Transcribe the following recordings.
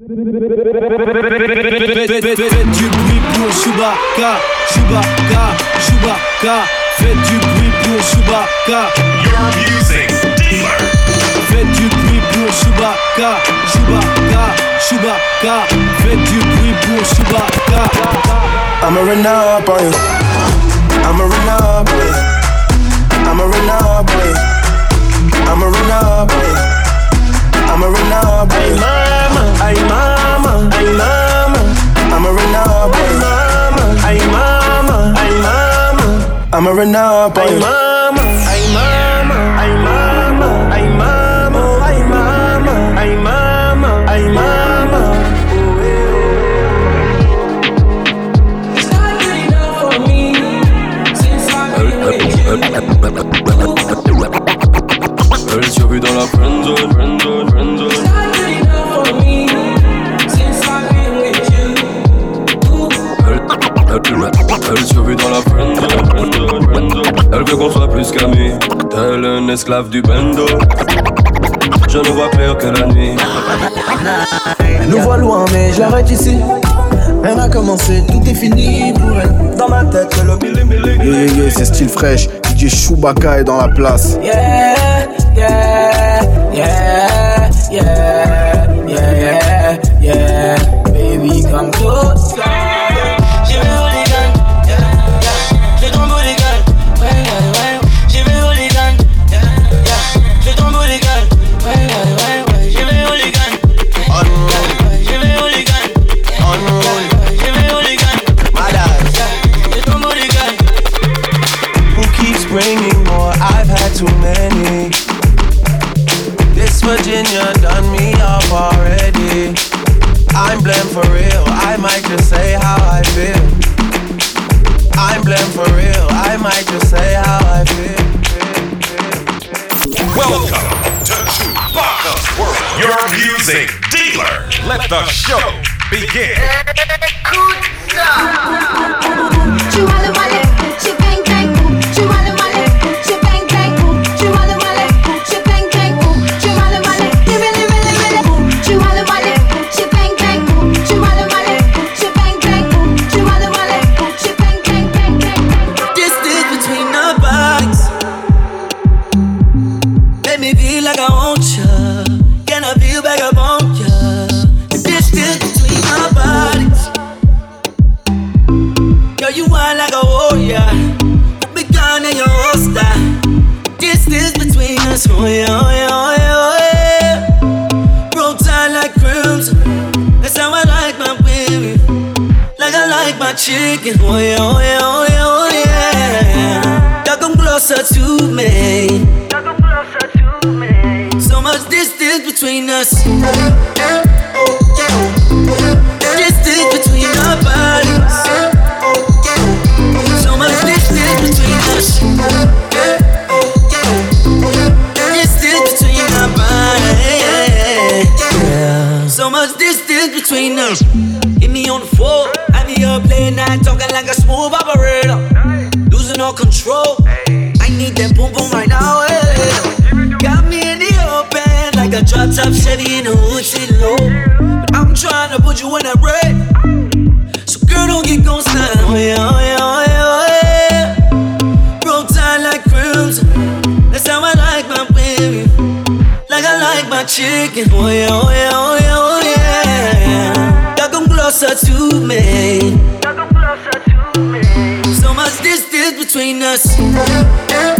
Faites du bruit pour Chewbacca, Chewbacca, Chewbacca. Faites du bruit pour Chewbacca. Your music dealer. Faites du bruit pour Chewbacca, Chewbacca, Chewbacca. Faites du bruit pour Chewbacca. I'ma run up on you. I'ma run up on you. I'ma run up on you. I'ma run up on you. I'ma run up on you mama, ay mama, ay mama. I'm a renal boy, mama, ay mama, ay mama. I'm a renal boy, ay mama, ay mama, ay mama, ay mama, ay mama, ay mama, ay mama. Girl, je dans la friendzone Elle veut qu'on soit plus qu'amis, tel un esclave du bendo. Je ne vois clair que la nuit. Nous voit loin, mais je l'arrête ici. Elle a commencé, tout est fini pour elle. Dans ma tête, c'est le mille mille. Yeah, yeah, yeah, c'est style fraîche. DJ Chewbacca est dans la place. Yeah, yeah, yeah, yeah. just say how I feel. I'm blamed for real. I might just say how I feel. Welcome to Chewbacca's World, your music dealer. Let the show begin. Good is between us.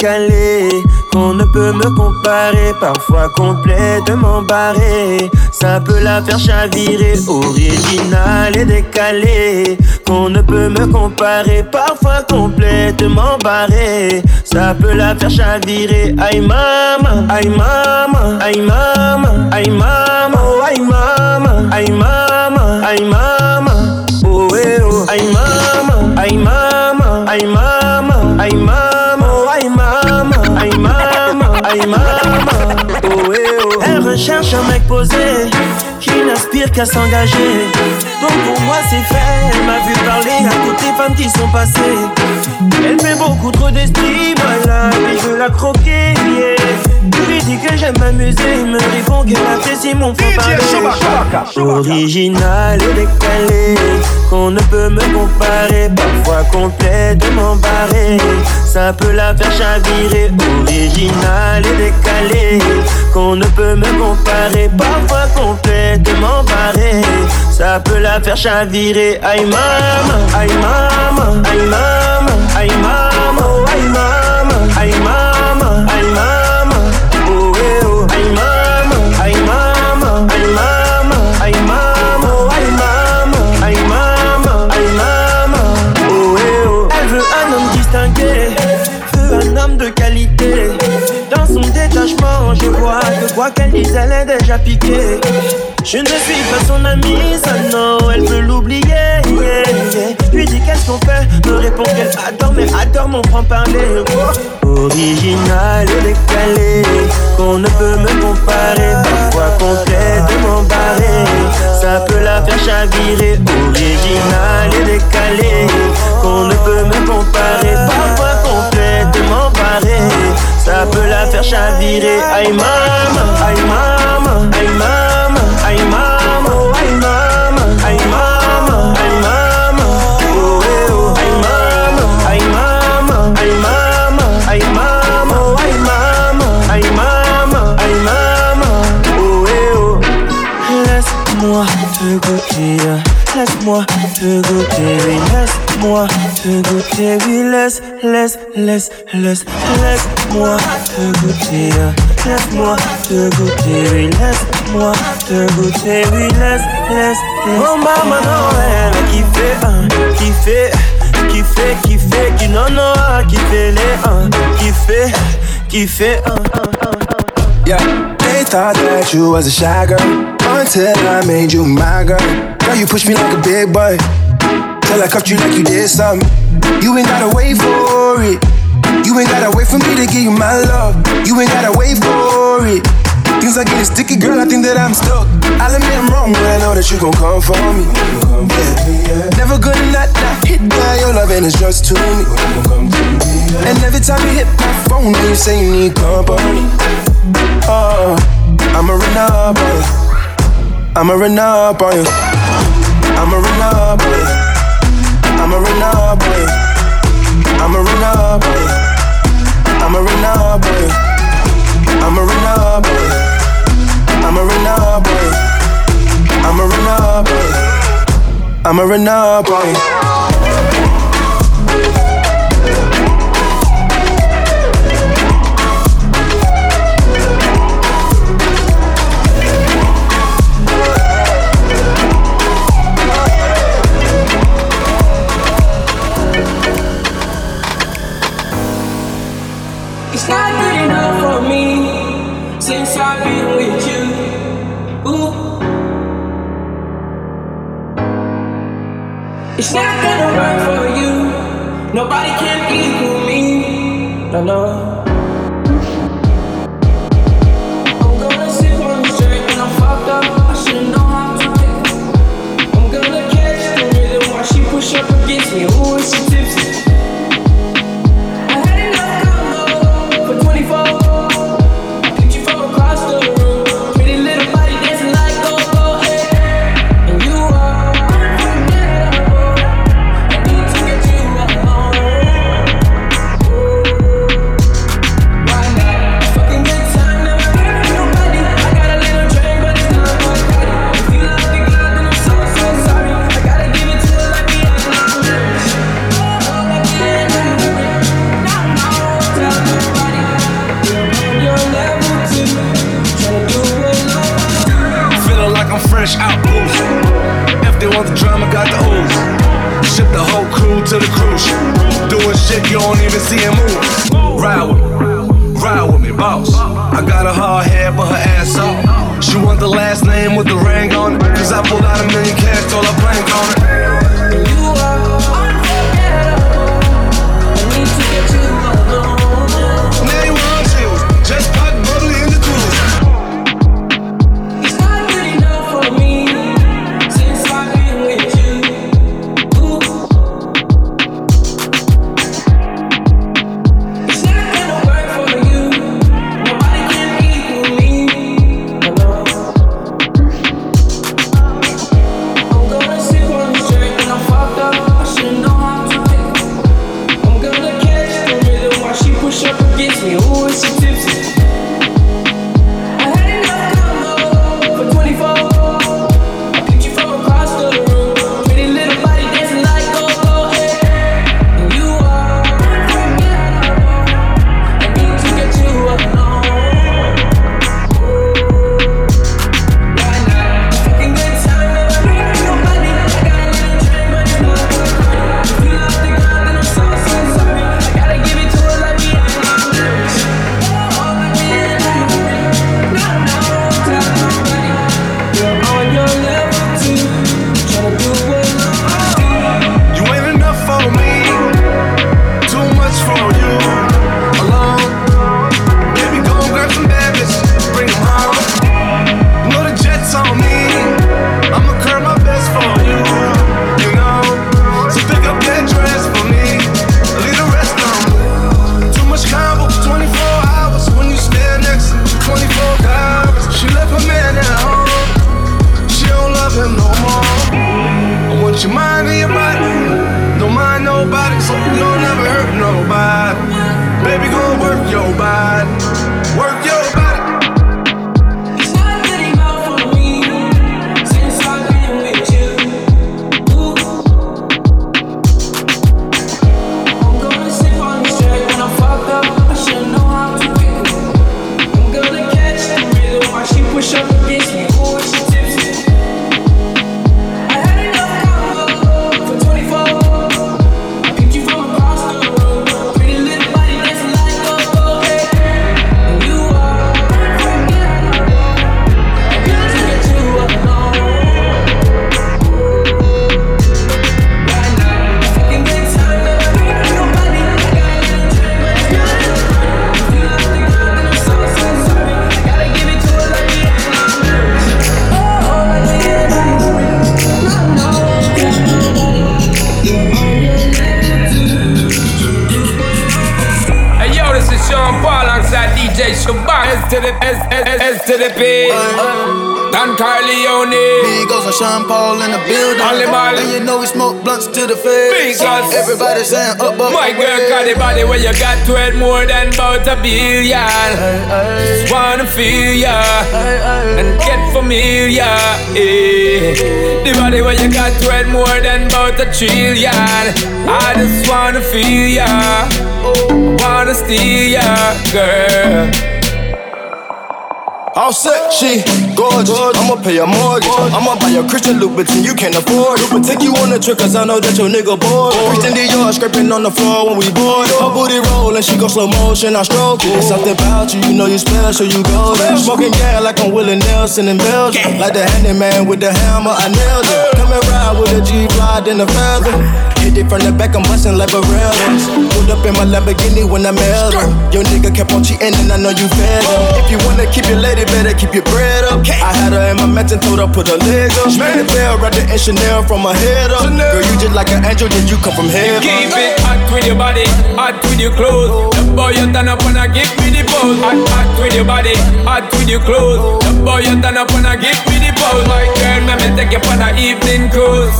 Décalé, qu'on ne peut me comparer, parfois complètement barré. Ça peut la faire chavirer, original et décalé, qu'on ne peut me comparer, parfois complètement barré. Ça peut la faire chavirer, aïe maman, aïe maman, aïe maman, aïe maman, oh aïe maman, aïe maman, aïe maman, recherche un mec posé qui n'aspire qu'à s'engager. Donc pour moi c'est fait, elle m'a vu parler à toutes les femmes qui sont passées. Elle fait beaucoup trop d'estime, voilà, mais je veux la croquer, yeah. Je lui dis que j'aime m'amuser, me répond qu'elle apprécie mon faux parler. Original et décalé, qu'on ne peut me comparer, parfois barré. Ça peut la faire chavirer, original et décalé, qu'on ne peut me comparer, parfois complètement barré. Ça peut la faire chavirer, aïe maman, aïe maman, aïe maman, aïe maman, oh aïe maman, aïe maman, je quoi qu'elle dise, elle est déjà piquée. Je ne suis pas son amie, ça non, elle veut l'oublier. Yeah, yeah. Lui dis qu'est-ce qu'on fait, me répond qu'elle adore, mais adore mon franc-parler. Original et décalé, qu'on ne peut me comparer, parfois complètement barré. Ça peut la faire chavirer, original et décalé, qu'on ne peut me comparer, parfois complètement barré. Ça peut la faire chavirer, aïe maman, aïe maman, aïe maman, laisse-moi te goûter, oui, laisse-moi te goûter, oui, laisse, laisse, laisse, laisse, laisse-moi te goûter, laisse-moi te goûter, oui, laisse-moi te goûter, oui, laisse, laisse, laisse. Oh maman, non, elle a kiffé, hein, kiffé, kiffé, kiffé, qui non, non, a kiffé les, hein, kiffé, kiffé, hein, hein, hein, hein. Yeah, they thought that you was a shy girl until I made you my girl. Girl, you push me like a big boy till I cuffed you like you did something. You ain't gotta wait for it. You ain't gotta wait for me to give you my love. You ain't gotta wait for it. Things are getting sticky, girl. I think that I'm stuck. I'll admit I'm wrong, but I know that you gon' come for me. Never gonna not, not hit by your love, and it's just to me. And every time you hit my phone, you say you need company. Oh, I'ma run up on you. I'ma run. I'ma. I'ma. I'ma. I'ma. I'ma. I'ma. I'ma. I'ma. It's not gonna work for you. Nobody can equal me. No, no. Fucked up. I should know how to dance. I'm gonna catch the straight when all the drama got the ooze. Ship the whole crew to the cruise. Doing shit you don't even see him move. Ride with me, ride with me, boss. I got a hard head, but her ass off. She want the last name with the ring on it. Cause I pulled out a million cash, all I blank on it. Your mind and your body. Don't mind nobody, so you don't ever hurt nobody. Baby, go work your body. To the face. Because Everybody saying up, up, My girl got the body where you got to it more than about a billion. Just wanna feel ya and get familiar. Eh. The body where you got to it more than about a trillion. I just wanna feel ya, wanna steal ya, girl. All set, she gorgeous. I'ma pay your mortgage. I'ma buy your Christian Louboutin, you can't afford it. But take you on a trip, cause I know that your nigga bored. Christian Dior scraping on the floor when we board. Her booty rollin', she go slow motion, I stroke it. It's something about you, you know you special, you go there. Smoking gas like I'm Willie Nelson in Belgium. Like the handyman with the hammer, I nailed it. Come and ride with a G fly, then a feather. Hit it from the back, I'm bustin' like Barreras. Pulled up in my Lamborghini when I mailed her. Your nigga kept on cheating and I know you fed him. If you wanna keep your lady, better keep your bread up. I had her in my mansion, told her put her leg up. The bell, right and Chanel from her head up. Girl, you just like an angel, did you come from heaven. Keep it hot with your body, hot with your clothes. The boy you turn up and I give me the pose. Hot, hot with your body, hot with your clothes. The boy you turn up and I give me the pose. My girl, let me take you on an evening cruise.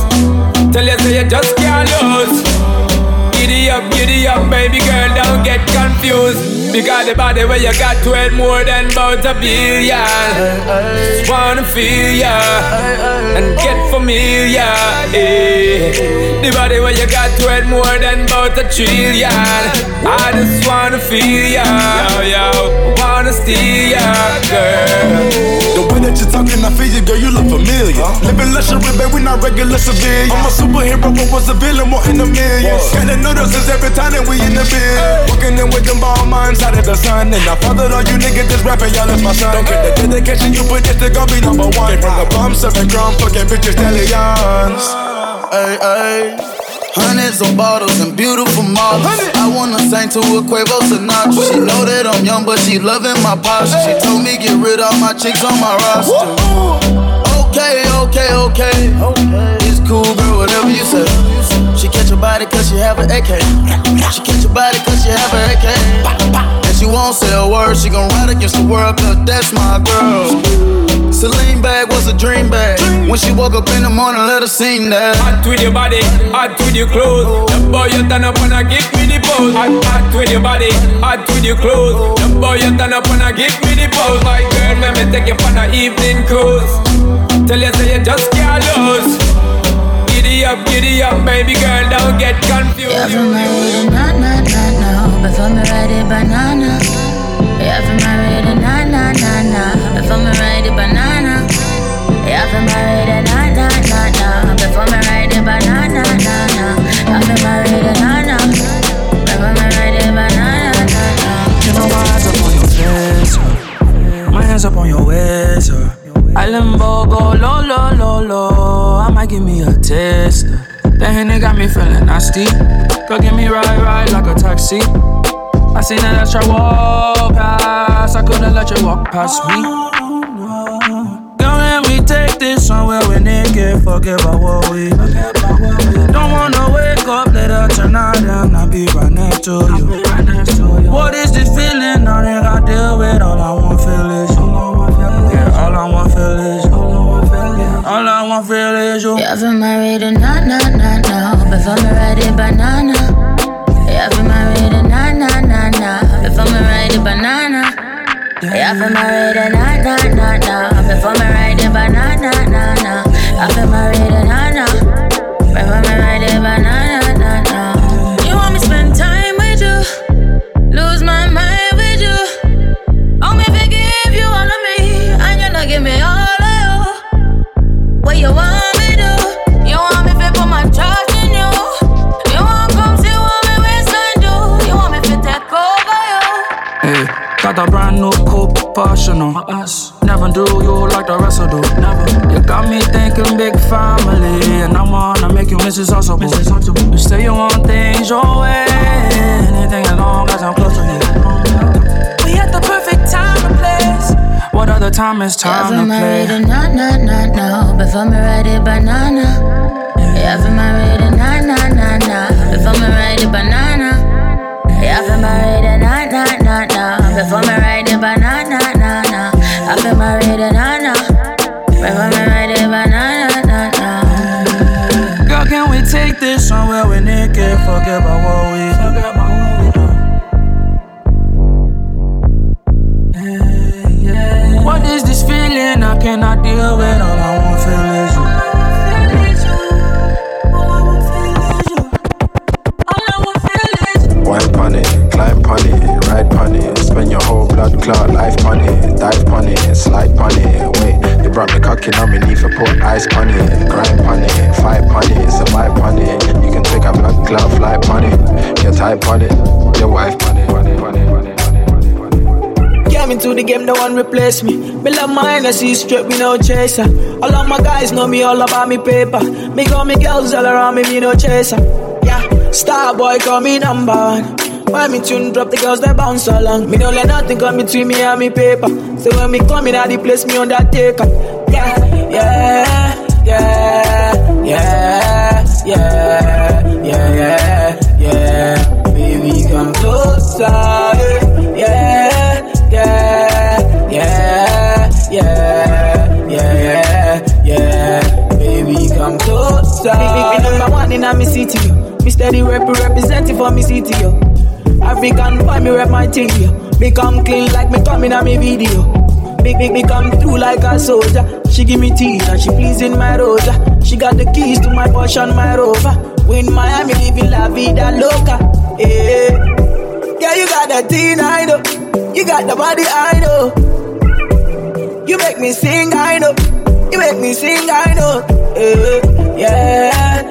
Tell you say you just can't lose. Giddy up, giddy up, baby girl, don't get confused. Because the body where you got to it more than about a billion. Just wanna feel ya and get familiar. Eh. The body where you got to it more than about a trillion. I just wanna feel ya, yo, yo. Wanna steal ya, girl. The way that that you're talking, I feel you, girl, you look familiar. Living luxury, babe, we not regular civilians. I'm a superhero, but was a villain, more in the millions. Noodles is every time that we in the bed. Walking in with them ball minds out of the sun. And I fathered all you niggas that's rapping, y'all is my son. Don't get the dedication you put this, they gon' be number one. They bring a bomb, serving drum, fucking bitches, stallions. Hey, hey. Hundreds of bottles and beautiful models. I wanna sing to a Quavo Sinatra. She know that I'm young, but she loving my posture. She told me get rid of my chicks on my roster. Okay, okay, okay. It's cool, girl, whatever you say. She catch your body cause she have an AK. She catch your body cause she have an AK. And she won't say a word, she gon' ride against the world cause that's my girl. Celine bag was a dream bag. When she woke up in the morning, let her sing that. Hot with your body, hot with your clothes. The boy you turn up and I give me the pose. Hot, hot with your body, hot with your clothes. The boy you turn up and I give me the pose. My girl, let me take you for the evening cruise. Tell you say you just can't lose. Giddy up, giddy up, baby girl, don't get confused. Yeah, for my reading, na na na na. Before me ride it banana. Yeah, for my reading, na na na na. Before me ride it banana. Yeah, for my reading, na na na na. Before me ride it banana na na. Yeah, for my reading, na na. Before me ride it banana na na. You know my eyes up on your face, my hands up on your waist. Uh. I limbo go low, low, low, low. I might give me a taste. That Henny got me feeling nasty. Go get me ride, ride like a taxi. I seen that extra walk past. I couldn't let you walk past me. Girl, let me take this somewhere we naked. Forget about what we. Don't wanna wake up later tonight and I be right next to you. What is this feeling? I ain't got deal with. All I want feel is I want feel is you. All I want feel is you. Yeah, for my reading, na na na na. Me ride it banana. Yeah, for my reading, na na na na. Before me ride it banana. Yeah, for my reading, na na na na. Before me ride it banana na na. Yeah, for my reading, na na. Before ride it banana got a brand new coupe, Porsche on us. Never do you like the rest of do. Never. You got me thinking big family, and I wanna make you Mrs. Untouchable. You say you want things your way, anything as long as I'm close to you. Other time is Yeah, time for to my play? reading, na na na na. Before me ride it banana. Yeah, for my reading, na na na na. Before me ride it banana. Hennessy straight, me no chaser. All of my guys know me all about me paper. Me got me girls all around me, me no chaser. Yeah, star boy call me number one. When me tune drop, the girls they bounce along. Me don't let nothing come between me and me paper. So when me come in, at the place me undertaker. Yeah, yeah, yeah, yeah, yeah, me one in me city. Me steady rep representing for me city, yo. African boy, me rep my thing, yo. Me come clean like me coming in a me video. Big, big, me come through like a soldier. She give me tea and she pleasing my rosa. She got the keys to my Porsche and my Rover. We in Miami living la vida loca. Yeah, yeah, you got that teen I know. You got the body I know. You make me sing, I know. You make me sing, I know. Eh, yeah,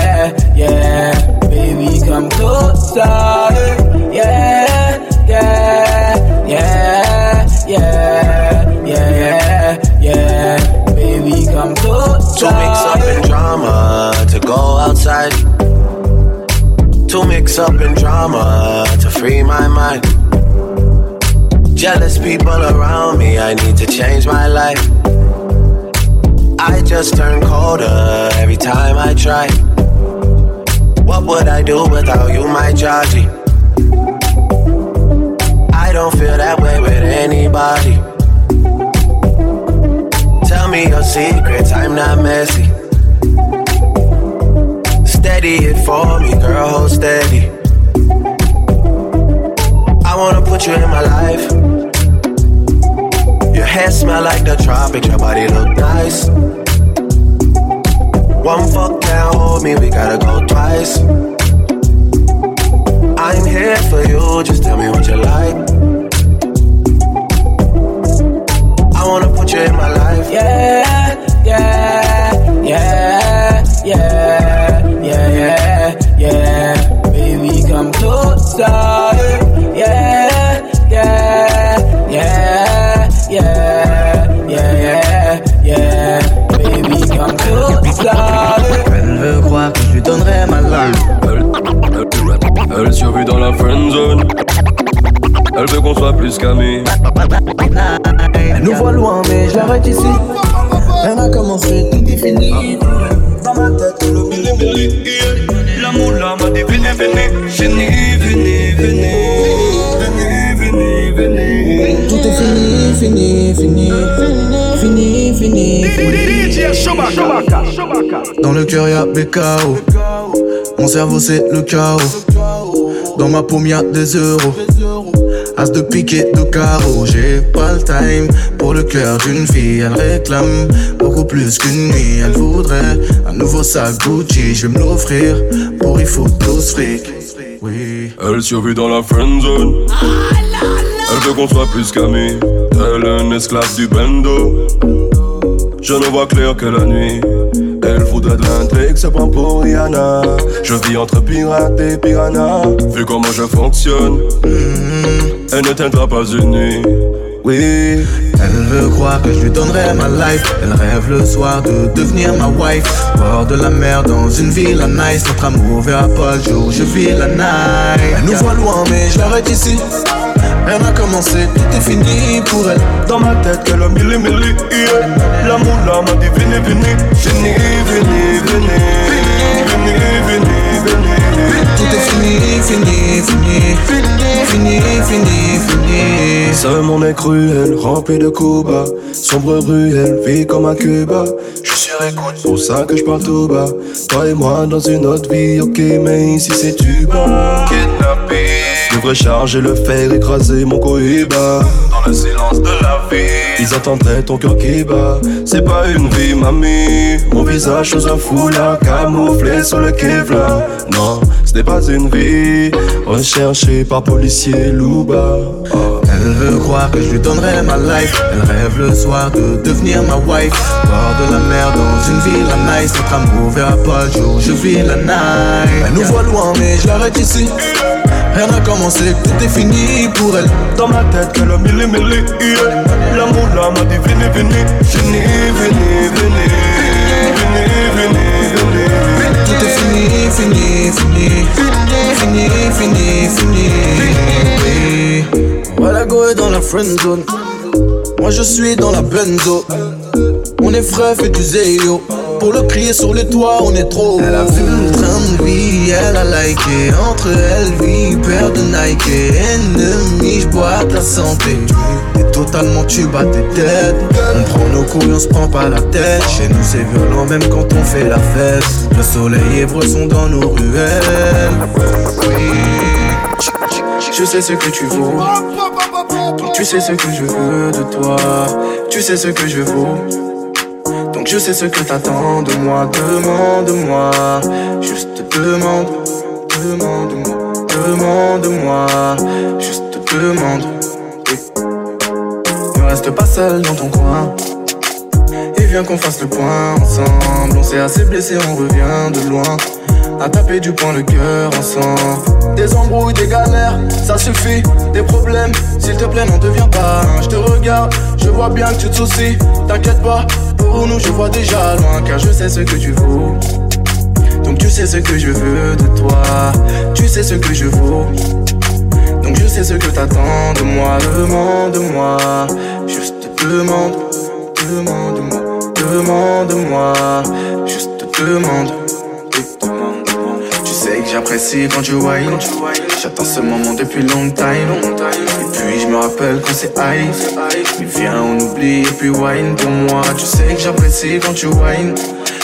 Without you, my Georgie? I don't feel that way with anybody. Tell me your secrets, I'm not messy. Steady it for me, girl, hold steady. I wanna put you in my life. Your hair smell like the tropics, your body look nice. One fuck can't hold me, we gotta go twice. I'm here for you, just tell me what you like. I wanna put you in my life. Yeah, yeah, yeah, yeah, yeah, yeah, yeah. Baby, come closer. Yeah, yeah, yeah, yeah, yeah, yeah, yeah. Baby, come closer. Elle veut croire que je lui donnerai ma life. Elle, elle, elle survit dans la friend zone. Elle veut qu'on soit plus qu'amis. Elle nous voit loin, mais je l'arrête ici. Rien n'a commencé, tout est fini. Dans ma tête, le mille. L'amour là m'a dit venez, venez. Venez, venez, venez. Venez, venez, venez. Tout est fini, fini, fini. Fini, fini, fini. Dans le cœur y'a BKO. Mon cerveau c'est le chaos. Dans ma paume y'a des euros. As de pique et de carreau. J'ai pas le time pour le cœur d'une fille. Elle réclame beaucoup plus qu'une nuit. Elle voudrait un nouveau sac Gucci. Je vais me l'offrir pour il faut 12 fric. Oui. Elle survit dans la friend zone. Elle veut qu'on soit plus qu'amis. Elle est un esclave du bendo. Je ne vois clair que la nuit. Elle voudrait de l'intrigue, se prend pour Rihanna. Je vis entre pirates et piranha. Vu comment je fonctionne, elle ne tiendra pas une nuit. Oui. Elle veut croire que je lui donnerai ma life. Elle rêve le soir de devenir ma wife. Bord de la mer dans une ville à nice. Notre amour verra pas le jour, je vis la night. Elle nous voit loin, mais je l'arrête ici. Rien n'a commencé, tout est fini pour elle. Dans ma tête, qu'elle a mille mille. yeah. L'amour là m'a dit venez, venez. Venez, venez, venez. Venez, venez, venez. Tout est fini, fini, fini. Fini, fini, fini. Ce monde est cruel, rempli de coups bas. Sombre ruelle, vie comme à Cuba. Je suis écoute, pour ça que je parle tout bas. Toi et moi dans une autre vie, ok, mais ici c'est tu bas. Kidnappé. Je devrais charger le fer, écraser mon cohiba. Dans le silence de la vie, ils attendraient ton cœur qui bat. C'est pas une vie, mamie. Mon visage sous un foulard camouflé sur le Kevlar. Non, ce n'est pas une vie. Recherchée par policier Louba. Elle veut croire que je lui donnerai ma life. Elle rêve le soir de devenir ma wife. Bord de la mer dans une ville à nice. Notre amour verra pas le jour, je vis la night. Elle nous voit loin, mais je l'arrête ici. Rien n'a commencé, tout est fini pour elle. Dans ma tête, qu'elle a mille mille. yeah. L'amour là m'a dit venez, venez. Venez, venez, venez. Venez, fini, fini, fini. Fini, fini, fini. Voilà, go est dans la friend zone. Moi je suis dans la benzo. On est frais, fait du zéyo. Pour le crier sur les toits, on est trop. Elle a vu le train de vie, elle a liké. Entre elle, vie, paire de Nike. Ennemi, j'bois ta santé. Totalement tu bats tes têtes. On prend nos couilles, on se prend pas la tête. Chez nous, c'est violent, même quand on fait la fête. Le soleil et sont dans nos ruelles. Je sais ce que tu vaux. Tu sais ce que je veux de toi. Tu sais ce que je vaux. Donc je sais ce que t'attends de moi. Demande-moi. Juste demande. Demande-moi. Demande-moi. Juste te demande. Reste pas seul dans ton coin. Et viens qu'on fasse le point ensemble. On s'est assez blessé, on revient de loin. À taper du poing le cœur ensemble. Des embrouilles, des galères, ça suffit. Des problèmes, s'il te plaît, n'en deviens pas. Je te regarde, je vois bien que tu te soucies. T'inquiète pas, pour nous, je vois déjà loin. Car je sais ce que tu vaux. Donc tu sais ce que je veux de toi. Tu sais ce que je vaux. Donc je sais ce que t'attends de moi. Demande-moi. Juste demande. Demande-moi. Demande-moi. Juste demande. Tu sais que j'apprécie quand tu whine. J'attends ce moment depuis long time. Et puis je me rappelle quand c'est high. Mais viens, on oublie et puis wine pour moi. Tu sais que j'apprécie quand tu whine.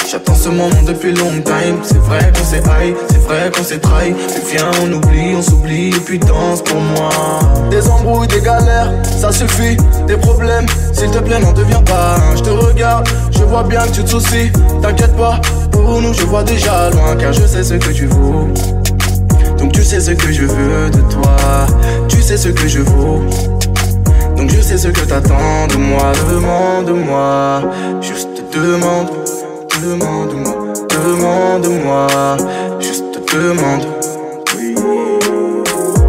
J'attends ce moment depuis long time. C'est vrai qu'on s'est high, c'est vrai qu'on s'est trahi. Viens, on oublie, on s'oublie et puis danse pour moi. Des embrouilles, des galères, ça suffit. Des problèmes, s'il te plaît, n'en deviens pas. Je te regarde, je vois bien que tu te soucies. T'inquiète pas, pour nous, je vois déjà loin. Car je sais ce que tu vaux. Donc tu sais ce que je veux de toi. Tu sais ce que je vaux. Donc je sais ce que t'attends de moi. Demande-moi, juste demande. Demande-moi, demande-moi,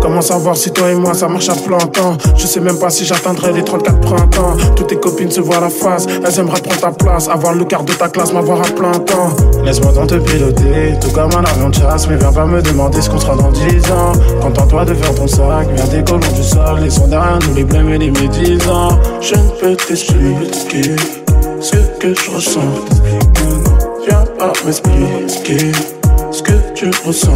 Comment savoir si toi et moi ça marche à plein temps? Je sais même pas si j'atteindrai les 34 printemps. Toutes tes copines se voient la face. Elles aimeraient prendre ta place Avoir le quart de ta classe, m'avoir à plein temps. Laisse-moi donc te piloter Tout comme un avion de chasse. Mais viens pas me demander ce qu'on sera dans 10 ans. Contente-toi de faire ton sac Viens décollons du sol. Laissons derrière nous les blêmes et les médisants. Je ne peux t'expliquer Ce que je ressens. Viens pas m'expliquer que tu ressens.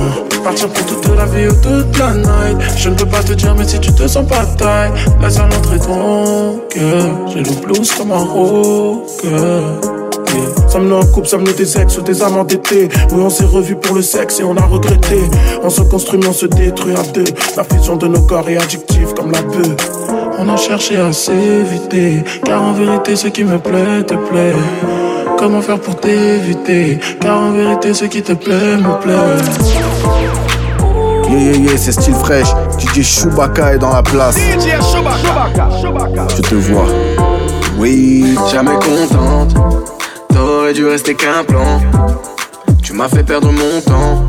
Partir pour toute la vie ou toute la night. Je ne peux pas te dire, mais si tu te sens pas taille, laisse à l'entrée ton cœur. J'ai le blues comme un rocker. Yeah. Sommes-nous en couple, sommes-nous des ex ou des amants d'été Oui, on s'est revus pour le sexe et on a regretté. On se construit, mais on se détruit à deux. La fusion de nos corps est addictive comme la bœuf. On a cherché à s'éviter, car en vérité, ce qui me plaît te plaît. Comment faire pour t'éviter. Car en vérité ce qui te plaît me plaît. Yeah yeah yeah c'est style fraîche. DJ Chewbacca est dans la place. DJ Chewbacca, Je te vois. Oui, jamais contente. T'aurais dû rester qu'un plan. Tu m'as fait perdre mon temps.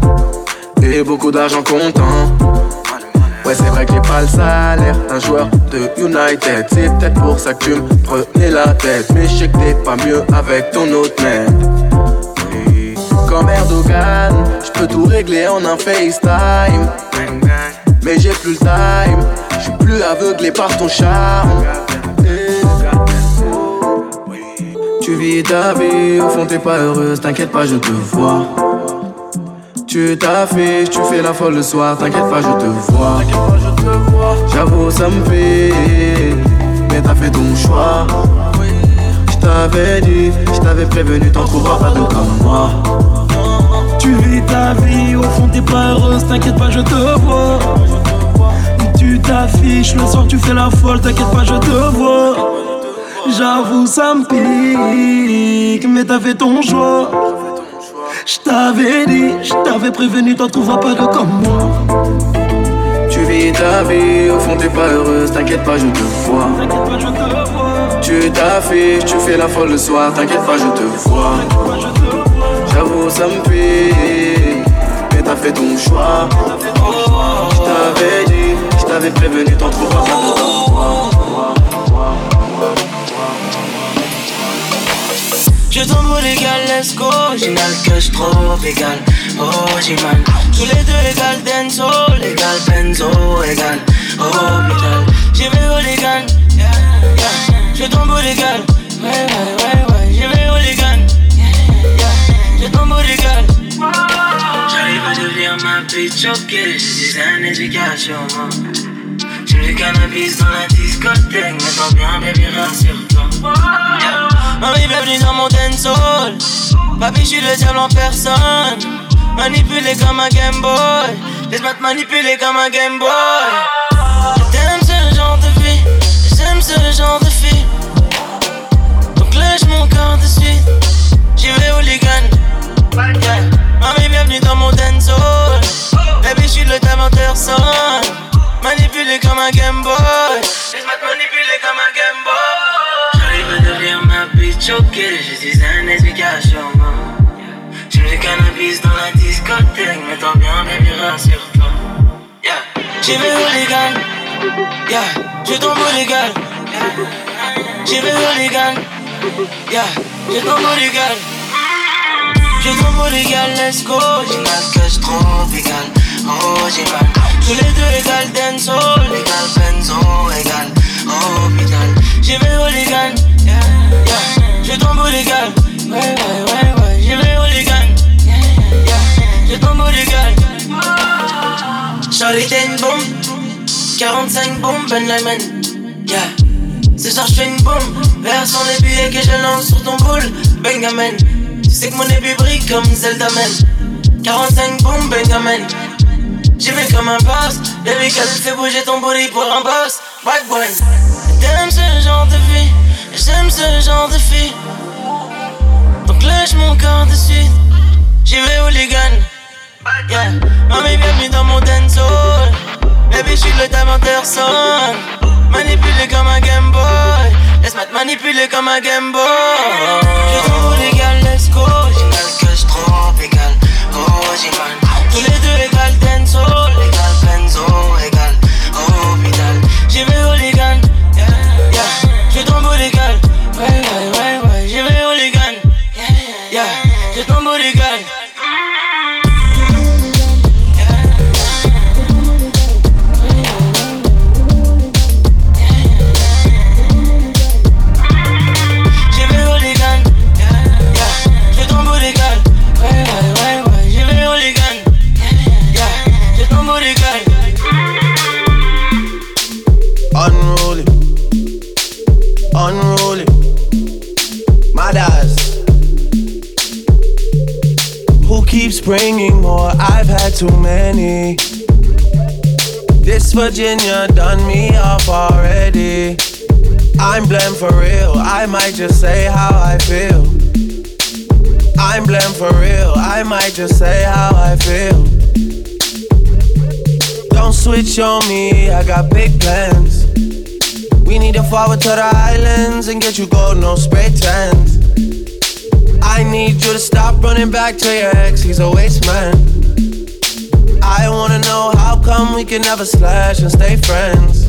Et beaucoup d'argent comptant C'est vrai que j'ai pas le salaire d'un joueur de United. C'est peut-être pour ça que tu me prenais la tête. Mais je sais que t'es pas mieux avec ton autre mec. Comme Erdogan, je peux tout régler en un FaceTime. Mais j'ai plus le time, je suis plus aveuglé par ton charme. Tu vis ta vie, au fond t'es pas heureuse, t'inquiète pas, je te vois. Tu t'affiches, tu fais la folle le soir, t'inquiète pas, je te vois. J'avoue, ça me fait, mais t'as fait ton choix. Je t'avais dit, je t'avais prévenu, t'en trouveras pas de comme moi. Tu vis ta vie, au fond t'es pas heureuse, t'inquiète pas, je te vois. Tu t'affiches, le soir tu fais la folle, t'inquiète pas, je te vois. J'avoue, ça me pique, mais t'as fait ton choix. Je t'avais dit, je t'avais prévenu, t'en trouveras pas de comme moi. Tu vis ta vie, au fond t'es pas heureuse, t'inquiète pas, je te vois. Tu t'affiches, tu fais la folle le soir, t'inquiète pas, je te vois. J'avoue, ça me pique, mais t'as fait ton choix. Je t'avais dit, je t'avais prévenu, t'en trouveras pas de comme moi. Je tombe légal, let's go. Original, cash tropical. Original. Tous les deux égal, denso. Légal, benzo, égal. Oh, métal. J'y vais au légal. Yeah. Je tombe au légal. Ouais, ouais, ouais, ouais. J'y vais au légal. Yeah, yeah. Je tombe au. J'arrive à devenir ma bitch, ok. J'ai des années d'éducation. J'ai le cannabis dans la discothèque. Maintenant bien, baby, rassure-toi. Yeah. Bienvenue dans dancehall. Papi, je suis le diable en personne. Manipulé comme un Game Boy. Laisse-moi te manipuler comme un Game Boy. J'aime ce genre de vie. J'aime ce genre de fille. Donc lâche mon corps de suite. J'y vais hooligan. Yeah. Mami, bienvenue dans mon dancehall. Baby, je suis le diable en personne. Manipulé comme un Game Boy. Choqué, je suis un explication. J'ai le cannabis dans la discothèque, mais tant bien, baby, rassure-toi. Yeah. J'y vais au légal, yeah. je tombe au légal. J'y vais au légal, yeah. je tombe au légal. Je tombe au légal, let's go. J'ai ma cache tropicale, oh j'ai mal. Tous les deux égal, dance, oh légal, benzo, égal, oh, hôpital. J'y vais au légal, yeah, yeah. Je tombe hooligan. Ouais, ouais, ouais, ouais. J'y vais hooligan. Yeah. Yeah. Je tombe. Charlie, t'es une bombe. 45 bombes, Ben Lyman. Yeah. Ce soir, j'fais une bombe. Vers son billets que je lance sur ton boule. Benjamin. Tu sais que mon épi brille comme Zelda Man. 45 bombes, Benjamin. J'y vais comme un boss. Baby, qu'elle fait bouger ton booty pour un boss. White boy. T'aimes ce genre de vie. J'aime ce genre de fille. Donc lâche mon corps de suite. J'y vais hooligan. Yeah. Mamie, bienvenue dans mon dancehall. Baby, je suis le Time Anderson. Manipulé comme un Game Boy. Laisse-moi te manipuler comme un Game Boy. Je trop légal, let's go. J'ai que trop égal. Tous les deux égal. Égal, bringing more? I've had too many. This Virginia done me off already. I'm blamed for real. I might just say how I feel. I'm blamed for real. I might just say how I feel. Don't switch on me. I got big plans. We need to forward to the islands and get you gold, no spray tans. I need you to stop running back to your ex. He's a waste man. I wanna know how come we can never slash and stay friends.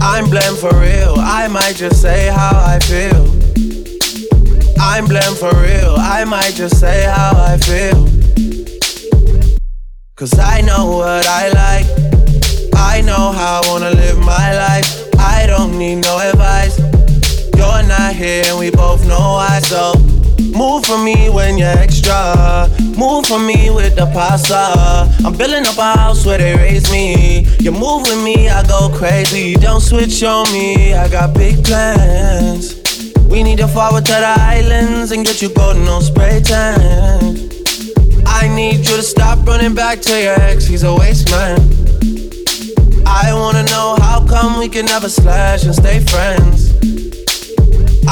I'm blamed for real. I might just say how I feel. I'm blamed for real. I might just say how I feel. Cause I know what I like. I know how I wanna live my life. I don't need no advice. You're not here and we both know why. So move for me when you're extra. Move for me with the pasta. I'm building up a house where they raise me. You move with me, I go crazy. Don't switch on me, I got big plans. We need to forward to the islands and get you golden on spray tan. I need you to stop running back to your ex, he's a waste man. I wanna know how come we can never slash and stay friends.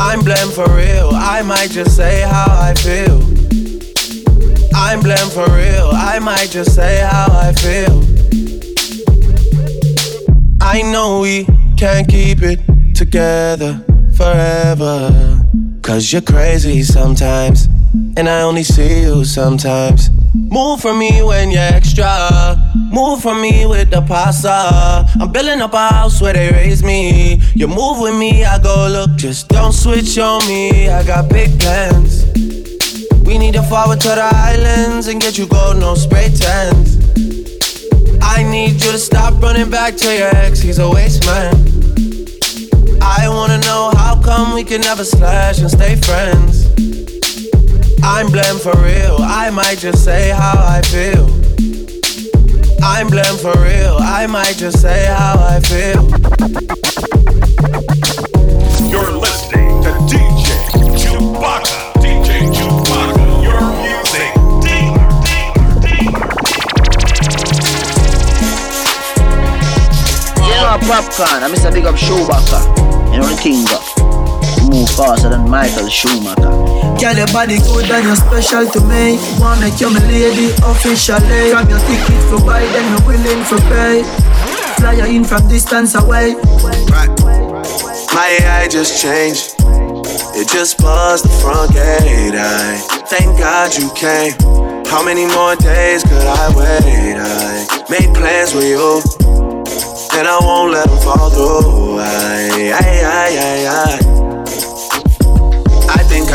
I'm blamed for real, I might just say how I feel. I'm blamed for real, I might just say how I feel. I know we can't keep it together forever. Cause you're crazy sometimes, and I only see you sometimes. Move for me when you're extra. Move for me with the pasta. I'm building up a house where they raise me. You move with me, I go look. Just don't switch on me. I got big plans. We need to forward to the islands and get you gold, no spray tans. I need you to stop running back to your ex, he's a waste man. I wanna know how come we can never slash and stay friends. I'm blamed for real, I might just say how I feel. I'm blamed for real, I might just say how I feel. You're listening to DJ Chewbacca. DJ Chewbacca. Your music Yeah, popcorn. I miss a big up Chewbacca. You know the king up. Move faster than Michael Schumacher. Girl, your body good and you're special to me. Wanna make you my lady officially. From your ticket for buy, then you're willing to pay. Fly you in from distance away. My AI just changed. It just buzzed the front gate. I thank God you came. How many more days could I wait? I made plans with you, and I won't let them fall through. I, I, I, I, I.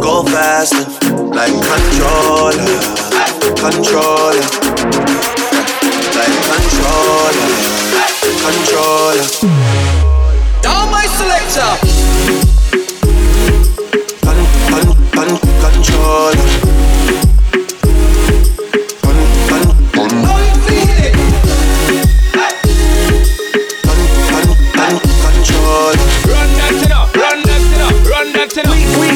go faster, like controller, controller, like controller, controller. Down my selector. Con, con, con, controller. Con, con, con. Con, controller. Run that thing up, run that thing up, run that thing up. We, we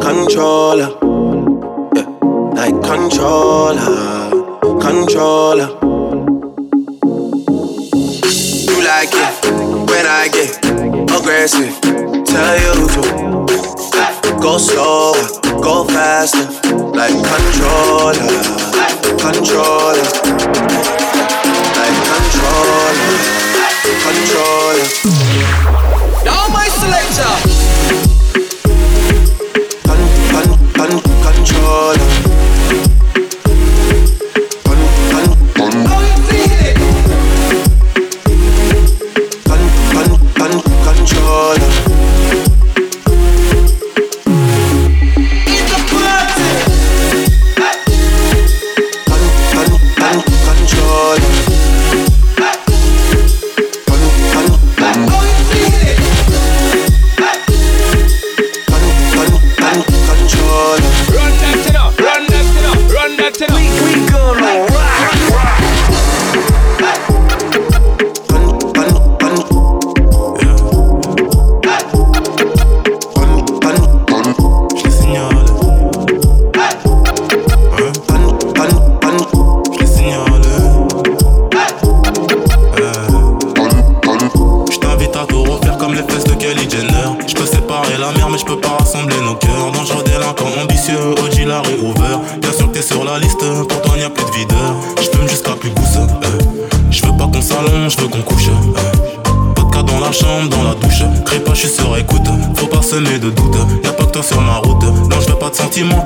controller. Yeah. Like controller, controller. You like it when I get aggressive. Tell you to go slower, go faster. Like controller, controller. Like controller, controller.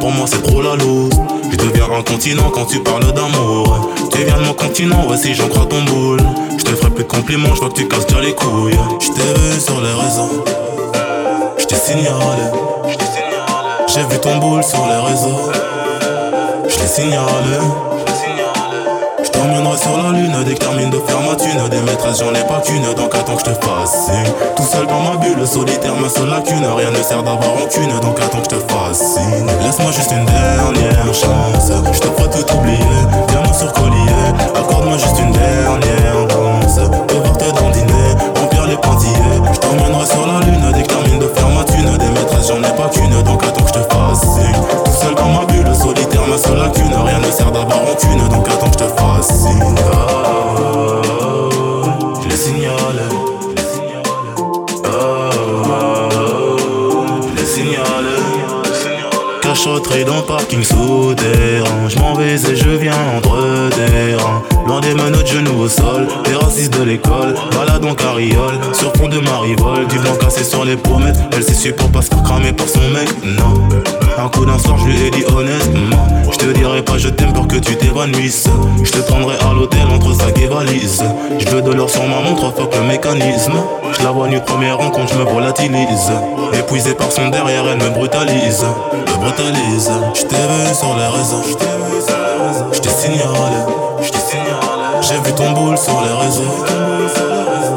Pour moi c'est trop la loose. Je deviens un continent quand tu parles d'amour. Tu viens de mon continent, ouais, si j'en crois ton boule. Je te ferai plus de compliments, je vois que tu casses déjà les couilles. Je t'ai vu sur les réseaux. Je t'ai signalé. J'ai vu ton boule sur les réseaux. Je t'ai signalé. T'emmènerai sur la lune dès que termine de faire ma thune. Des maîtresses, j'en ai pas qu'une, donc attends que je te fasse signe. Tout seul dans ma bulle, solitaire, ma seule lacune. Rien ne sert d'avoir aucune, donc attends que je te fascine. Laisse-moi juste une dernière chance. Je te ferai tout oublier, diamant sur collier. Accorde-moi juste une dernière Rien ne sert d'avoir aucune, donc attends que je te fascine. Oh, je les signale. Cachotterie dans le parking souterrain Je m'en vais et je viens entre des rangs Loin des menottes, genoux au sol. Des racistes de l'école. Balade en carriole. Sur fond de marivole Du blanc cassé sur les pommettes. Elle s'est su pour pas se faire cramer par son mec Non. Un coup d'un soir je lui ai dit honnêtement. Je te dirai pas je t'aime pour que tu t'évanouisses. Je te prendrai à l'hôtel entre sac et valise Je veux de l'or sur ma montre fuck le mécanisme. Je la vois nu première rencontre je me volatilise. Épuisé par son derrière elle me brutalise. Me brutalise. Je t'ai vu sur les réseaux Je t'ai signalé J'ai vu ton boule sur les réseaux.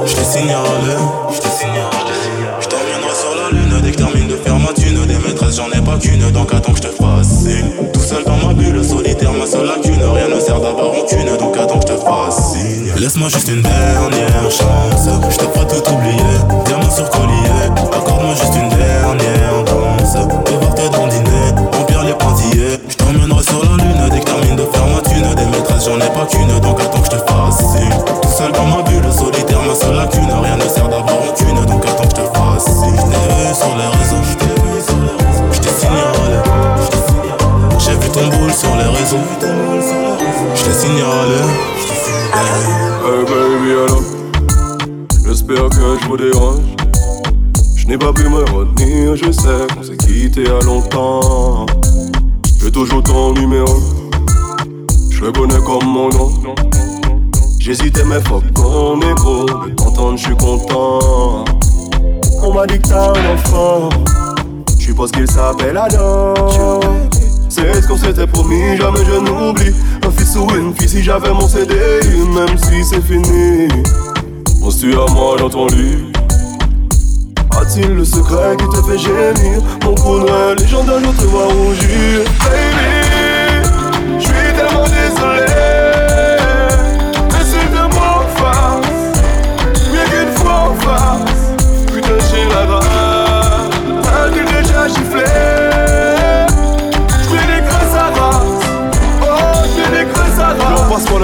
Je t'ai signalé. Je t'emmènerai sur la lune dès que termine de faire ma thune. Des maîtresses, j'en ai pas qu'une, donc attends que je te fasse signe. Tout seul dans ma bulle, solitaire, ma seule lacune. Rien ne sert d'avoir rancune, donc attends que je te fasse signe. Laisse-moi juste une dernière chance. Je te ferai tout oublier. Diamant sur collier. Accorde-moi juste une dernière C'est fini. Penses-tu à moi dans ton lit A-t-il le secret qui te fait gémir? Mon coup noir, les autre te voient rougir. Baby,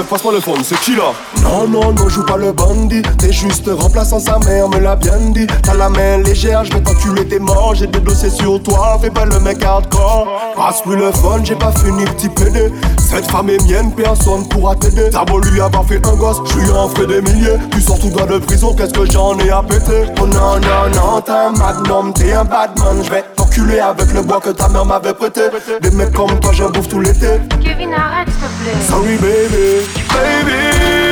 Le, passe-moi le phone, c'est qui là Non, non, non, joue pas le bandit. T'es juste remplaçant sa mère, me l'a bien dit. T'as la main légère, je vais t'enculer, t'es mort J'ai des dossiers sur toi, fais pas le mec hardcore. Passe plus le phone, j'ai pas fini petit PD Cette femme est mienne, personne pourra t'aider. T'as beau lui avoir fait un gosse, je lui en ferai des milliers. Tu sors tout droit de prison, qu'est-ce que j'en ai à péter? Oh non, non, non, t'es un magnum, t'es un badman Je vais t'enculer avec le bois que ta mère m'avait prêté. Des mecs comme toi, j'en bouffe tout l'été. Kevin, arrête. Sorry baby, baby,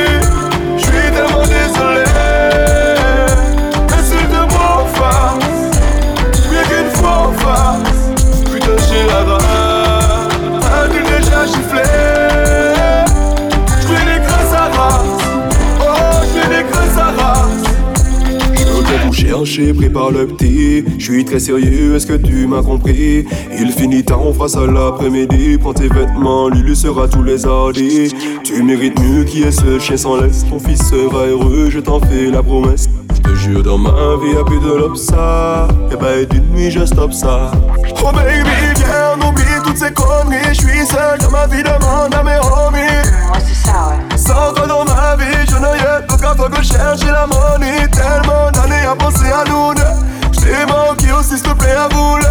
vous chercher, prépare le petit. Je suis très sérieux, est-ce que tu m'as compris? Il finit tard, on fera ça l'après-midi. Prends tes vêtements, Lulu sera tous les hardis. Tu mérites mieux qui est ce chien sans laisse. Ton fils sera heureux, je t'en fais la promesse. Je te jure, dans ma vie, y'a plus de l'obsa. Et bah, et d'une nuit, je stoppe ça. Oh baby, viens, toutes ces conneries. Je suis seul dans ma vie, demande à mes homies. Ouais, c'est ça, ouais. Sans toi dans ma vie, je n'ai donc à toi que chercher la money. Tellement d'années à penser à nous deux. Je t'ai manqué aussi, s'il te plaît, à vous le.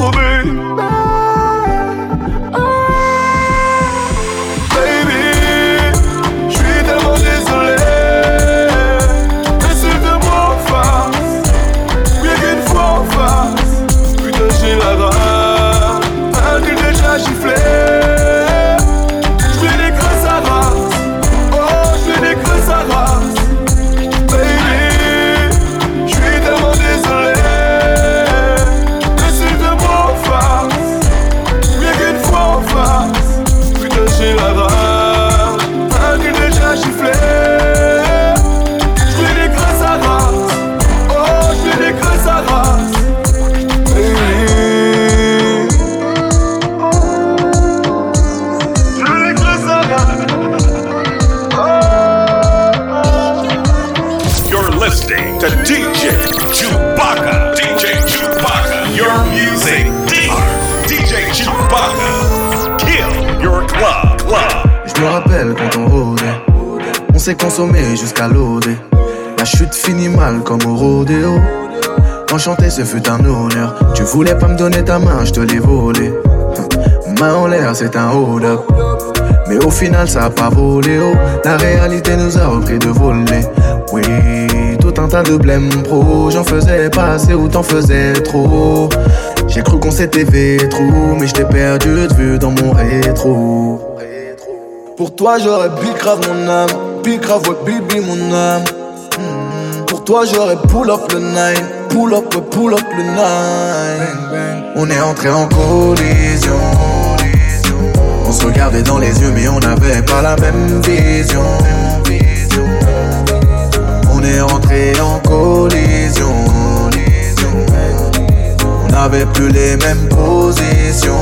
Oh. Baby, s'est consommé jusqu'à l'OD. La chute finit mal comme au rodéo. Enchanté, ce fut un honneur. Tu voulais pas me donner ta main, je te l'ai volé. Main en l'air, c'est un hold up. Mais au final, ça a pas volé haut. La réalité nous a repris de voler. Oui, tout un tas de blême pro. J'en faisais pas assez ou t'en faisais trop. J'ai cru qu'on s'était fait trop, mais je t'ai perdu de vue dans mon rétro. Pour toi j'aurais big grave mon âme Grave ouais baby mon âme Hmm. Pour toi j'aurais pull up le nine Pull up ouais pull up le nine On est entré en collision. On se regardait dans les yeux, mais on n'avait pas la même vision. On est rentré en collision. On n'avait plus les mêmes positions.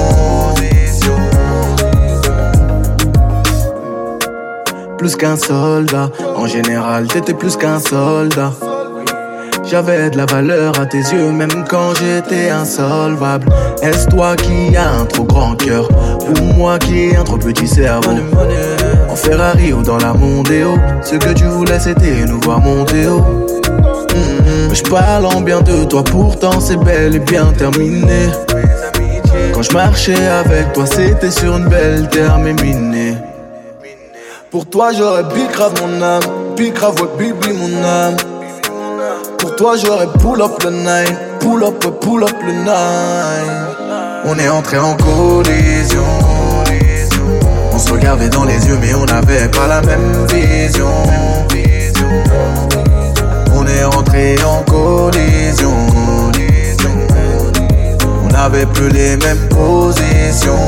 Plus qu'un soldat, en général, t'étais plus qu'un soldat. J'avais de la valeur à tes yeux, même quand j'étais insolvable. Est-ce toi qui as un trop grand cœur Ou moi qui ai un trop petit cerveau? En Ferrari ou dans la Mondeo Ce que tu voulais c'était nous voir monter haut. Mais je parle en bien de toi, pourtant c'est bel et bien terminé. Quand je marchais avec toi, c'était sur une belle terre minée Pour toi j'aurais grave mon âme, grave ouais bibi mon âme pour toi j'aurais pull up le nine, pull up, pull up le nine. On est entré en collision. On se regardait dans les yeux mais on n'avait pas la même vision. On est rentré en collision. On n'avait plus les mêmes positions.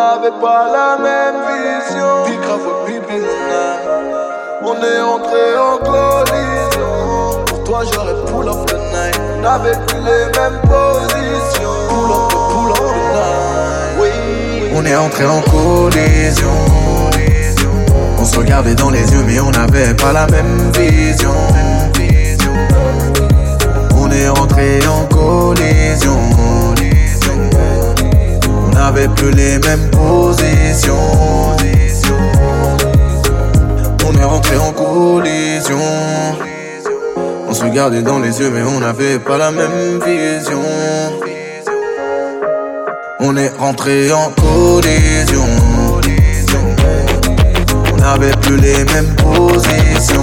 N'avait pas la même vision. Grave On est entré en collision. Pour toi j'aurais pull up le night. On n'avait plus les mêmes positions. Pull up, pull up le night. Oui. On est entré en collision. On se regardait dans les yeux mais on n'avait pas la même vision. On est rentré en collision. On n'avait plus les mêmes positions. On est rentré en collision. On se regardait dans les yeux, mais on n'avait pas la même vision. On est rentré en collision. On n'avait plus les mêmes positions.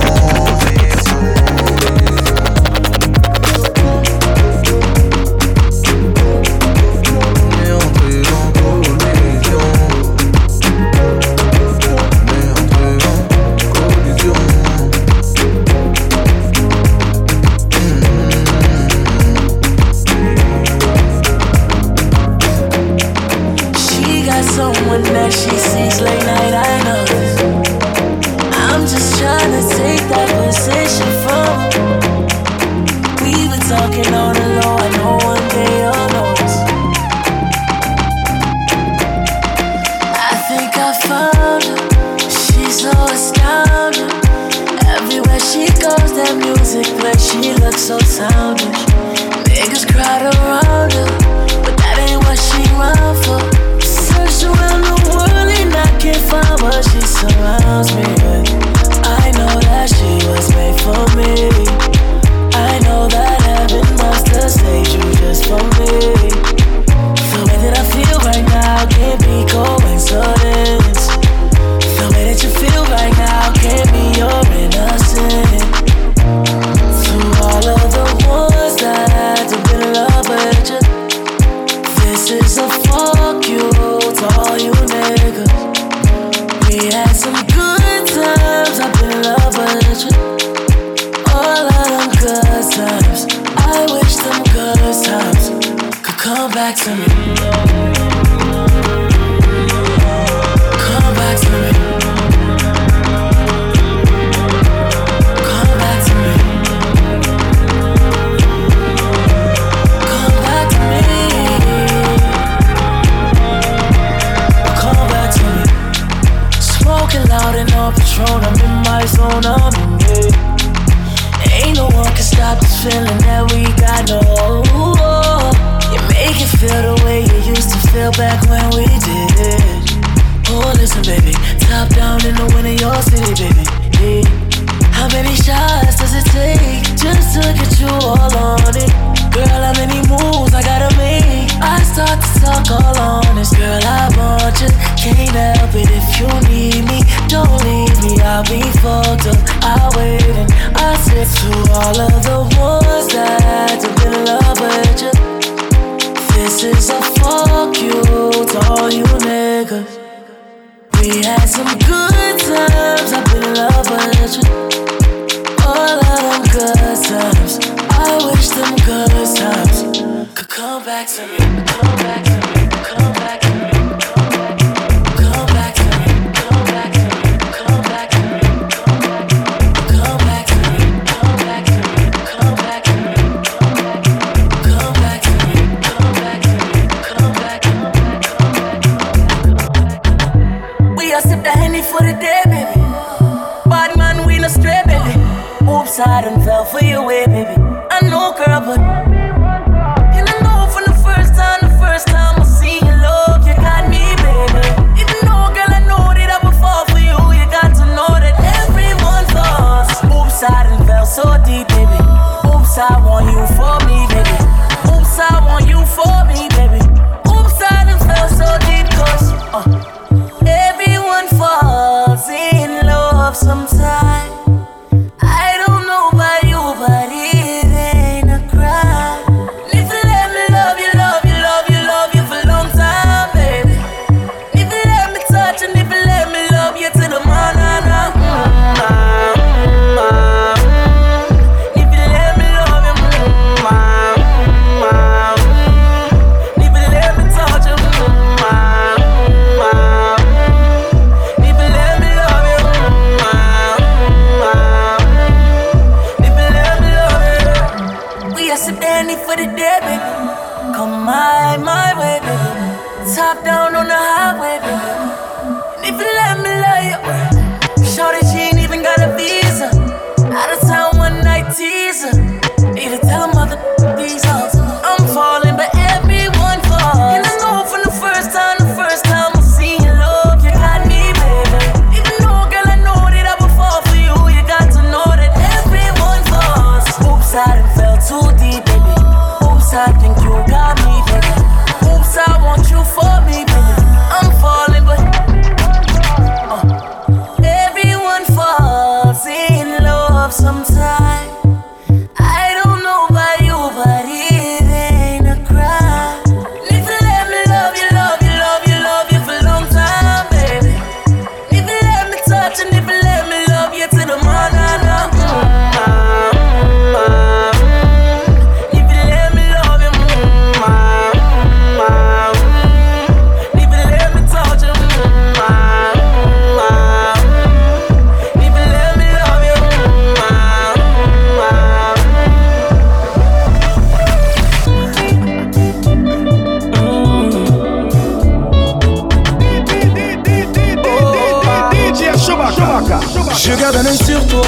Garde un œil sur toi.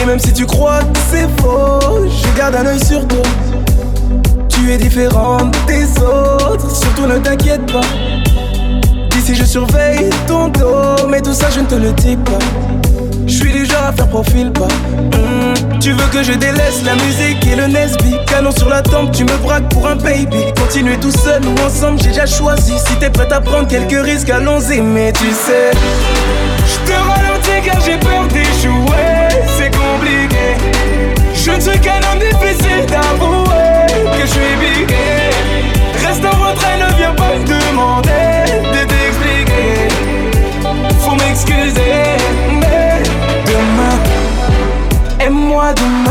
Et même si tu crois que c'est faux, je garde un œil sur toi. Tu es différente des autres, surtout ne t'inquiète pas. D'ici je surveille ton dos, mais tout ça je ne te le dis pas. Je suis du genre à faire profil pas. Hmm, Tu veux que je délaisse la musique et le Nesby? Canon sur la tempe, tu me braques pour un baby. Continuer tout seul ou ensemble, j'ai déjà choisi. Si t'es prête à prendre quelques risques, allons-y. Mais tu sais, car j'ai peur d'échouer. C'est compliqué. Je ne suis qu'un homme difficile d'avouer que je suis bigué. Reste en retrait, ne viens pas me demander de t'expliquer. Faut m'excuser, mais demain, aime-moi. Demain,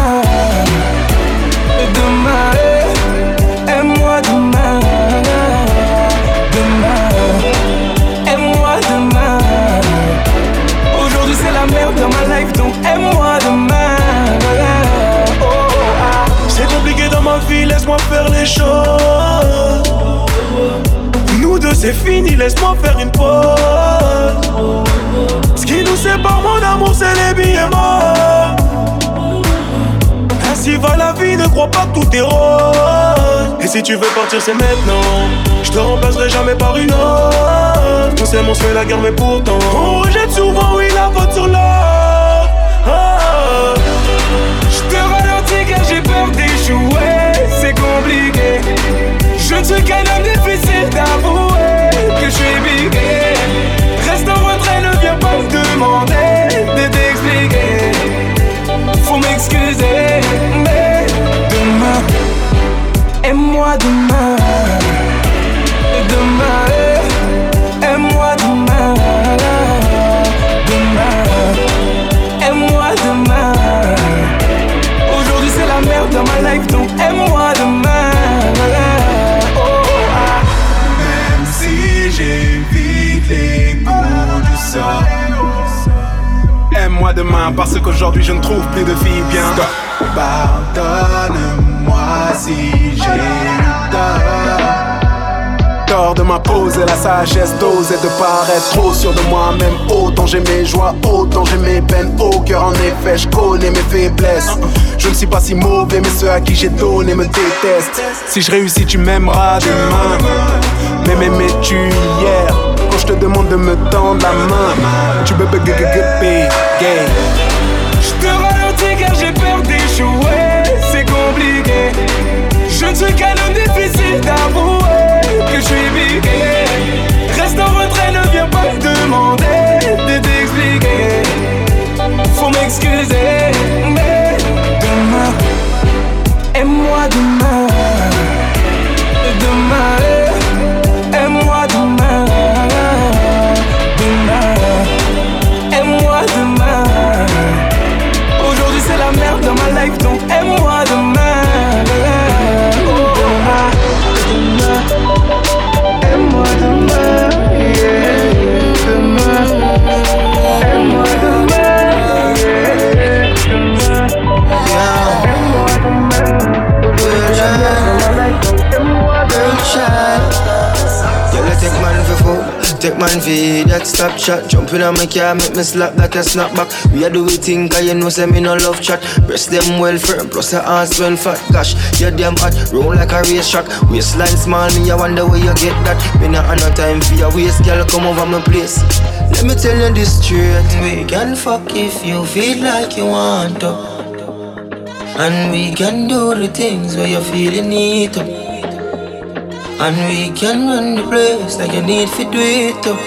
Nous deux c'est fini, laisse-moi faire une pause. Ce qui nous sépare, mon amour, c'est les billets morts. Ainsi va la vie, ne crois pas que tout est rose. Et si tu veux partir, c'est maintenant. Je te remplacerai jamais par une autre. On s'aime, on se la guerre, mais pourtant. On rejette souvent, oui, la faute sur l'autre. Ah. Je te ralentis car j'ai peur d'échouer, c'est compliqué. Je ne suis qu'un homme difficile d'avouer que je suis bigué. Reste en retrait, ne viens pas me demander de t'expliquer. Faut m'excuser, mais demain, aime-moi demain. Trouve plus de filles bien. Pardonne-moi si j'ai eu tort tort de m'imposer la sagesse d'oser de paraître trop sûr de moi-même. Autant j'ai mes joies, autant j'ai mes peines. Au cœur, en effet, je connais mes faiblesses. Je ne suis pas si mauvais, mais ceux à qui j'ai donné me détestent. Si je réussis, tu m'aimeras demain. Mais m'aimais-tu hier? Quand je te demande de me tendre la main, tu peux gay. Qu'un homme difficile d'avouer que je suis piqué. Reste en retrait, ne viens pas demander de t'expliquer. Faut m'excuser, mais demain, aime-moi. Demain, take man for that stop chat. Jump in on my car, make me slap that a snap back. We a do we think, cause you know say me no love chat. Breast them well firm, plus the ass well fat. Gosh, you damn hot, roll like a race track. Waistline small, me I wonder where you get that. Me not have no time for your waist, girl, come over my place. Let me tell you this straight. We can fuck if you feel like you want to. And we can do the things where you feel you need to. And we can run the place like you need to do it too.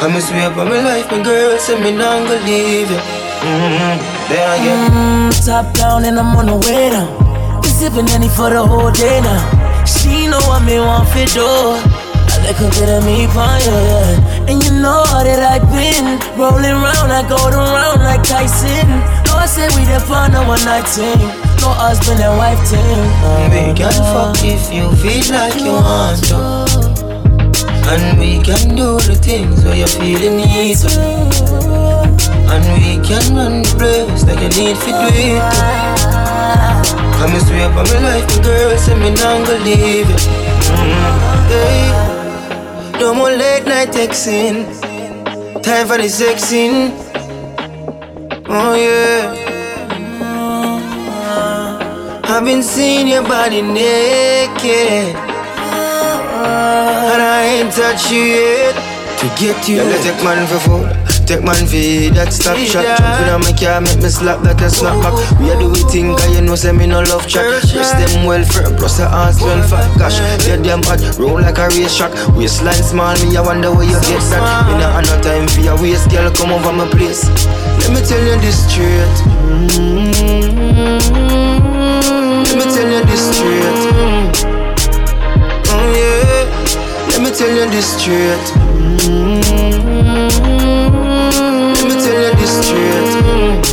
Come and sweep on my life, my girl, say me not gonna leave you. Mm-hmm. There I. Mm, top down and I'm on the way now. We sipping any for the whole day now. She know what me want for do. I let her get at me fire. And you know that I've been rolling round, I go around like Tyson. No, I say we the fun a one night team. No husband and wife team. We can fuck if you feel like you want to. And we can do the things where you feel you need to. And we can run the place like you need to do it and sweep on my life, my girl, say me not gonna leave you. Mm, hey. No more late night texting. Time for the sexing. Oh yeah. I've been seeing your body naked. And I ain't touched you yet. To get you. Yeah, take man for food. Take man for that stop shot. Jumping on my car, make me slap that a snap back. We are do we think, cause you know, say me no love chat. Breast them well firm, plus the ass well fat. Gosh, you damn hot, roll like a race track. Waistline small, me I wonder where you get that. Me not have no time for your waist, girl, come over my place. Let me tell you this straight. Mm-hmm. Let me tell you this straight. Oh yeah. Let me tell you this straight. Mm, let me tell you this straight.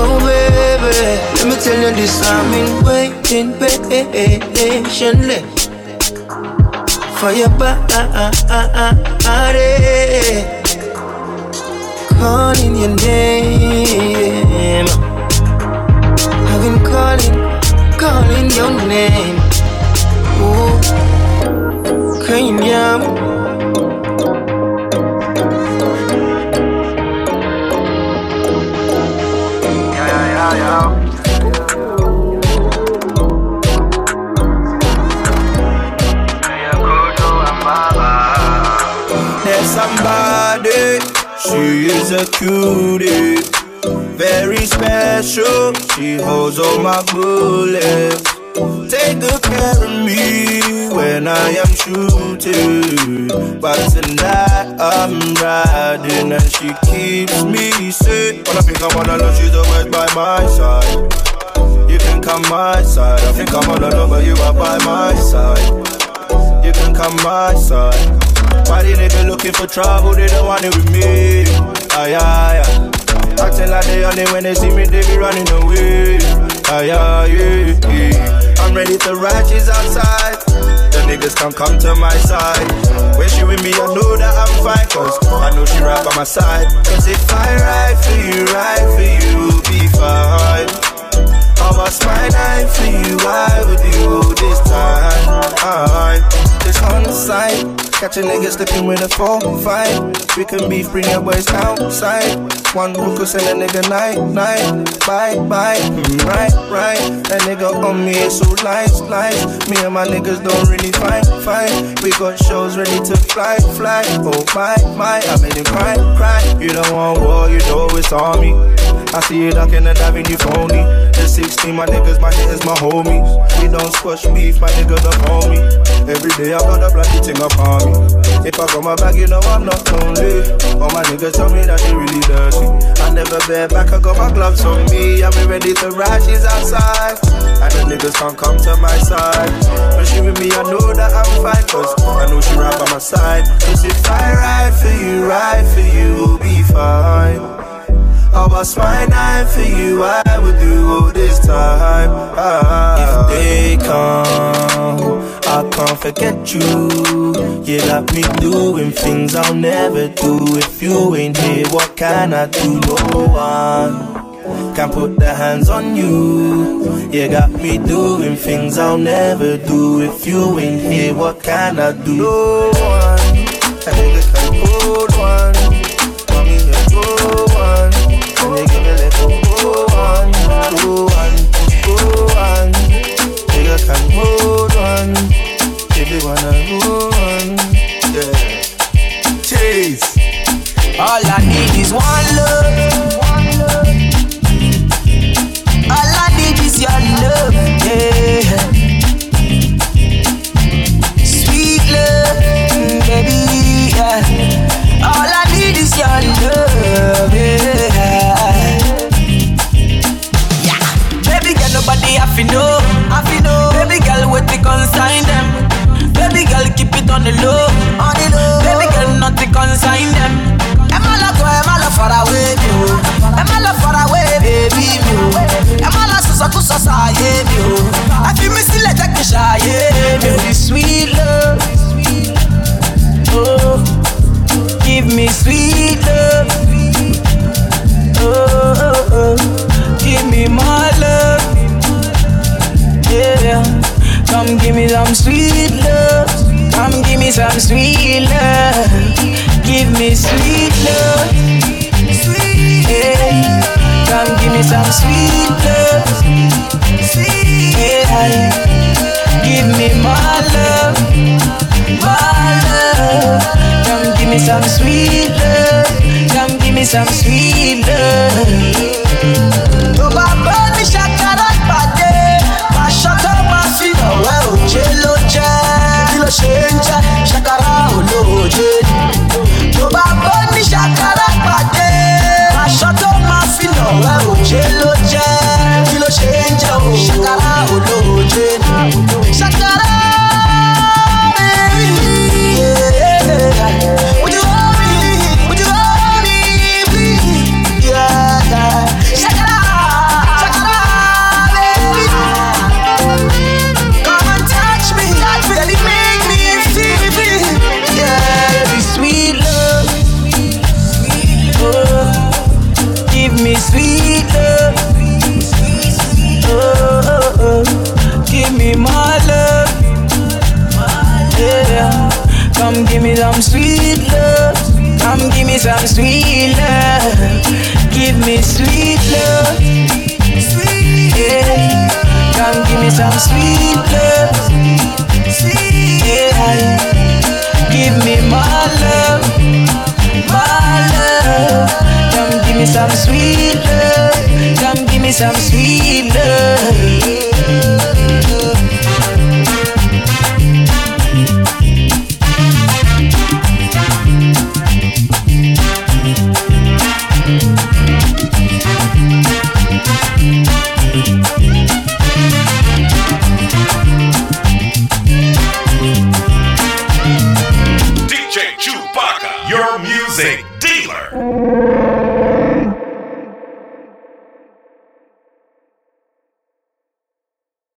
Oh baby, let me tell you this. I've been waiting patiently for your body, calling your name. Calling, your name. Oh, Kanyam. There's somebody, she is a cutie, very special. She holds all my bullets. Take good care of me when I am shooting. But tonight I'm riding and she keeps me safe. When I think I'm all alone, she's always by my side. You can come my side. I think I'm all alone, but you are by my side. You can come my side. Why they nigga looking for trouble? They don't want it with me. Aye, aye, aye. Acting like they only when they see me, they be running away. Aye, aye. I'm ready to righteous outside. The niggas can come to my side. When she with me, I know that I'm fine. Cause I know she right by my side. Cause if I ride for you, ride for you, be fine. I was my night for you, I would do this time? This side step in with a four, five. We can beef, bring your boys outside. One hook will send a nigga night, night. Bye, bye, mm, right, right. A nigga on me is so nice, nice. Me and my niggas don't really fight, fight. We got shows ready to fly, fly. Oh my, my, I made him cry, cry. You don't want war, you know it's on me. I see you ducking and diving, you phony. The 16, my niggas, my hitters, my homies. We don't squash beef, my niggas don't call me. Every day I got a bloody thing upon me. If I got my bag, you know I'm not lonely. All my niggas tell me that they really dirty. I never bear back, I got my gloves on me. I'm ready to ride, she's outside. And the niggas can't come to my side. When she with me, I know that I'm fine, cause I know she right by my side. Cause if I ride for you, ride for you, we'll be fine. I was my knife for you, I would do all this time. If they come, I can't forget you. You got me doing things I'll never do. If you ain't here, what can I do? No one can put their hands on you. You got me doing things I'll never do. If you ain't here, what can I do? No one, can hold go one, go one? Nigga can hold. If you wanna one, yeah. Chase. All I need is one love. On the low, on the low. Baby girl, nothing consign them. Emma la go, Emma la far away, me oh. Emma la far away, baby me oh. Emma la susa kusa sa ye me oh. I feel me still like a shy, yeah, baby oh. sweet love. Oh, give me sweet love. Oh, oh, oh. give me my love. Yeah, come give me some sweet love. Come give me some sweet love. Give me sweet love. Yeah, come give me some sweet love. Yeah, give me my love, my love. Come give me some sweet love. Come give me some sweet love. Some sweet love. Give me sweet love. Yeah, come give me some sweet love. Yeah, give me my love, my love. Come give me some sweet love. Come give me some sweet love.